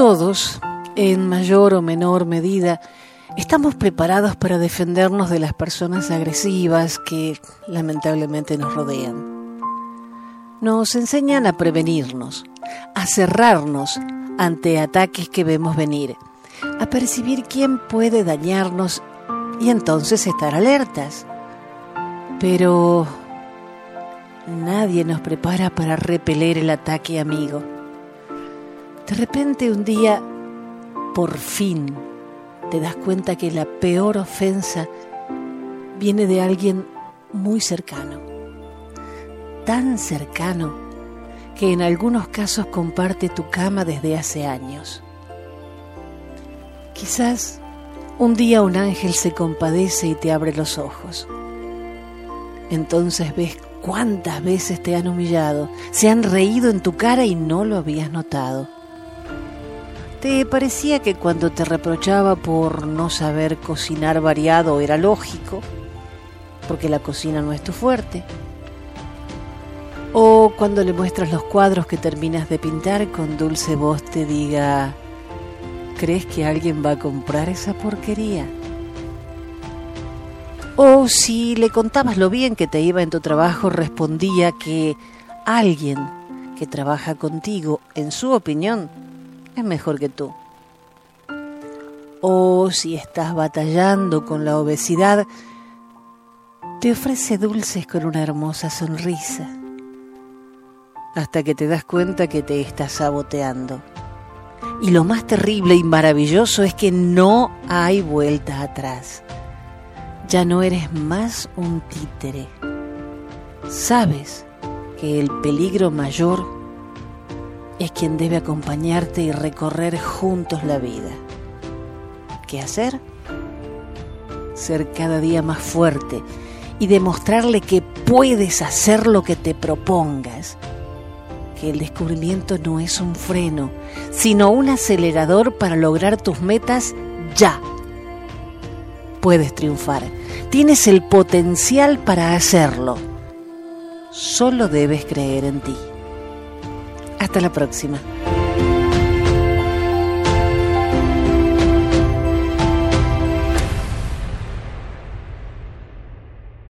Todos, en mayor o menor medida, estamos preparados para defendernos de las personas agresivas que lamentablemente nos rodean. Nos enseñan a prevenirnos, a cerrarnos ante ataques que vemos venir, a percibir quién puede dañarnos y entonces estar alertas. Pero nadie nos prepara para repeler el ataque amigo. De repente un día, por fin, te das cuenta que la peor ofensa viene de alguien muy cercano, tan cercano que en algunos casos comparte tu cama desde hace años. Quizás un día un ángel se compadece y te abre los ojos. Entonces ves cuántas veces te han humillado, se han reído en tu cara y no lo habías notado. ¿Te parecía que cuando te reprochaba por no saber cocinar variado era lógico? Porque la cocina no es tu fuerte. O cuando le muestras los cuadros que terminas de pintar con dulce voz te diga, ¿crees que alguien va a comprar esa porquería? O si le contabas lo bien que te iba en tu trabajo, respondía que alguien que trabaja contigo, en su opinión, es mejor que tú. O si estás batallando con la obesidad, te ofrece dulces con una hermosa sonrisa, hasta que te das cuenta que te estás saboteando. Y lo más terrible y maravilloso es que no hay vuelta atrás. Ya no eres más un títere. Sabes que el peligro mayor es quien debe acompañarte y recorrer juntos la vida. ¿Qué hacer? Ser cada día más fuerte y demostrarle que puedes hacer lo que te propongas. Que el descubrimiento no es un freno, sino un acelerador para lograr tus metas ya. Puedes triunfar. Tienes el potencial para hacerlo. Solo debes creer en ti. Hasta la próxima.